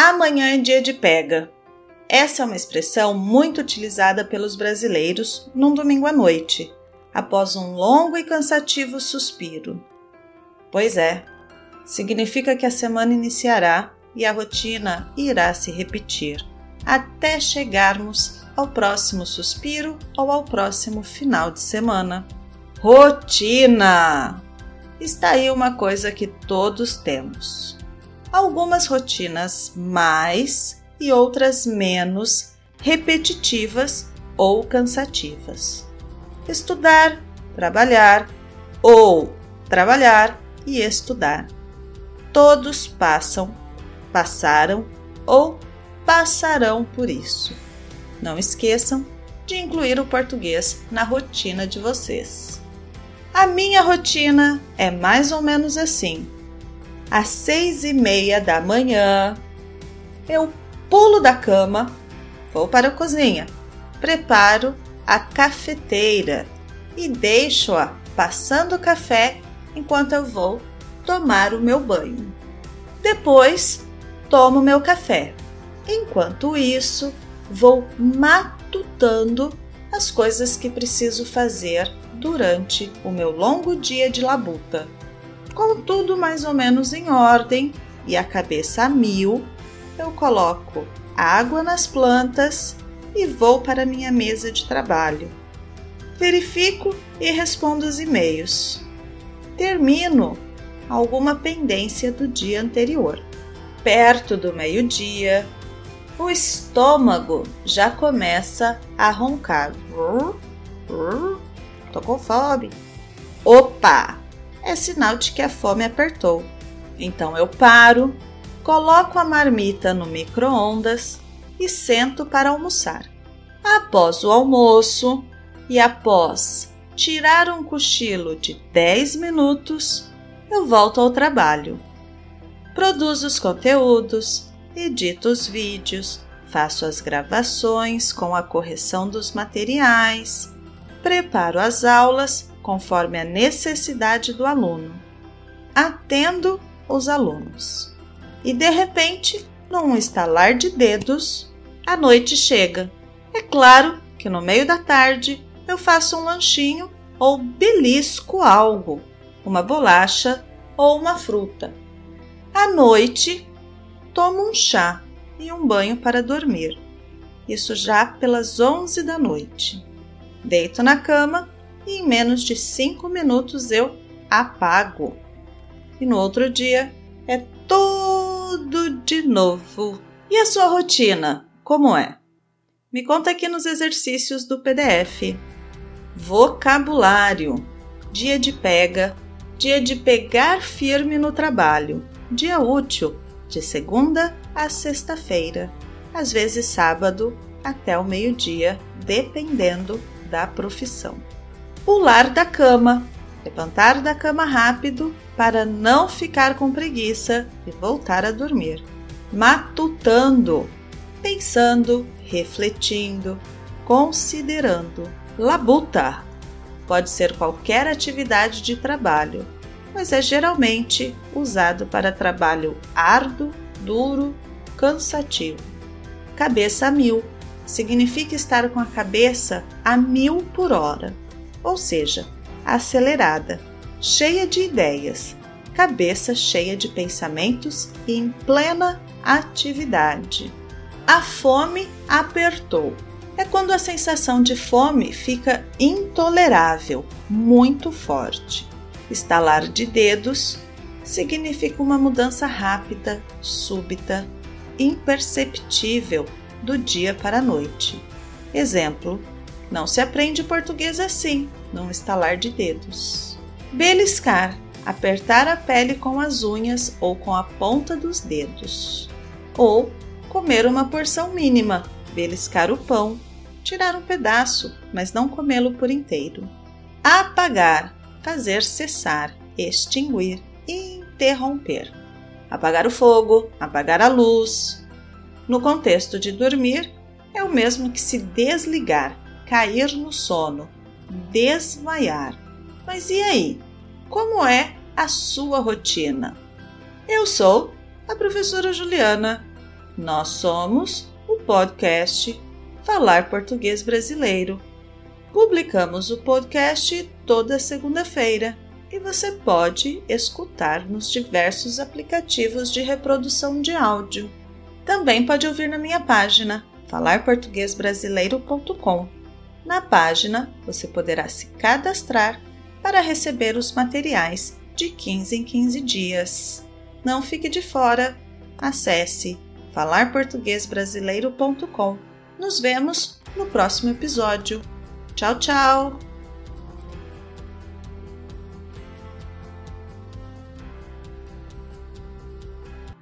Amanhã é dia de pega. Essa é uma expressão muito utilizada pelos brasileiros num domingo à noite, após um longo e cansativo suspiro. Pois é, significa que a semana iniciará e a rotina irá se repetir, até chegarmos ao próximo suspiro ou ao próximo final de semana. Rotina! Está aí uma coisa que todos temos. Algumas rotinas mais e outras menos repetitivas ou cansativas. Estudar, trabalhar ou trabalhar e estudar. Todos passam, passaram ou passarão por isso. Não esqueçam de incluir o português na rotina de vocês. A minha rotina é mais ou menos assim. Às seis e meia da manhã, eu pulo da cama, vou para a cozinha, preparo a cafeteira e deixo-a passando o café enquanto eu vou tomar o meu banho. Depois, tomo meu café. Enquanto isso, vou matutando as coisas que preciso fazer durante o meu longo dia de labuta. Com tudo mais ou menos em ordem e a cabeça a mil, eu coloco água nas plantas e vou para minha mesa de trabalho. Verifico e respondo os e-mails. Termino alguma pendência do dia anterior. Perto do meio-dia, o estômago já começa a roncar. Tô com fome. Opa! É sinal de que a fome apertou. Então eu paro, coloco a marmita no micro-ondas e sento para almoçar. Após o almoço e após tirar um cochilo de 10 minutos, eu volto ao trabalho. Produzo os conteúdos, edito os vídeos, faço as gravações com a correção dos materiais, preparo as aulas conforme a necessidade do aluno, atendo os alunos. E de repente, num estalar de dedos, a noite chega. É claro que no meio da tarde eu faço um lanchinho ou belisco algo, uma bolacha ou uma fruta. À noite, tomo um chá e um banho para dormir. Isso já pelas 11 da noite. Deito na cama e em menos de 5 minutos eu apago. E no outro dia é tudo de novo. E a sua rotina, como é? Me conta aqui nos exercícios do PDF. Vocabulário: dia de pega, dia de pegar firme no trabalho, dia útil, de segunda a sexta-feira, às vezes sábado até o meio-dia, dependendo da profissão. Pular da cama, levantar da cama rápido para não ficar com preguiça e voltar a dormir. Matutando, pensando, refletindo, considerando. Labuta pode ser qualquer atividade de trabalho, mas é geralmente usado para trabalho árduo, duro, cansativo. Cabeça a mil significa estar com a cabeça a mil por hora, ou seja, acelerada, cheia de ideias, cabeça cheia de pensamentos e em plena atividade. A fome apertou. É quando a sensação de fome fica intolerável, muito forte. Estalar de dedos significa uma mudança rápida, súbita, imperceptível do dia para a noite. Exemplo: não se aprende português assim, num estalar de dedos. Beliscar apertar a pele com as unhas ou com a ponta dos dedos. Ou comer uma porção mínima, beliscar o pão, tirar um pedaço, mas não comê-lo por inteiro. Apagar, fazer cessar, extinguir, interromper. Apagar o fogo, apagar a luz. No contexto de dormir, é o mesmo que se desligar, cair no sono, desmaiar. Mas e aí? Como é a sua rotina? Eu sou a professora Juliana Nós somos o podcast Falar Português Brasileiro. Publicamos o podcast toda segunda-feira e você pode escutar nos diversos aplicativos de reprodução de áudio. Também pode ouvir na minha página falarportuguesbrasileiro.com. Na página você poderá se cadastrar para receber os materiais de 15 em 15 dias. Não fique de fora. Acesse falarportuguesbrasileiro.com. Nos vemos no próximo episódio. Tchau, tchau!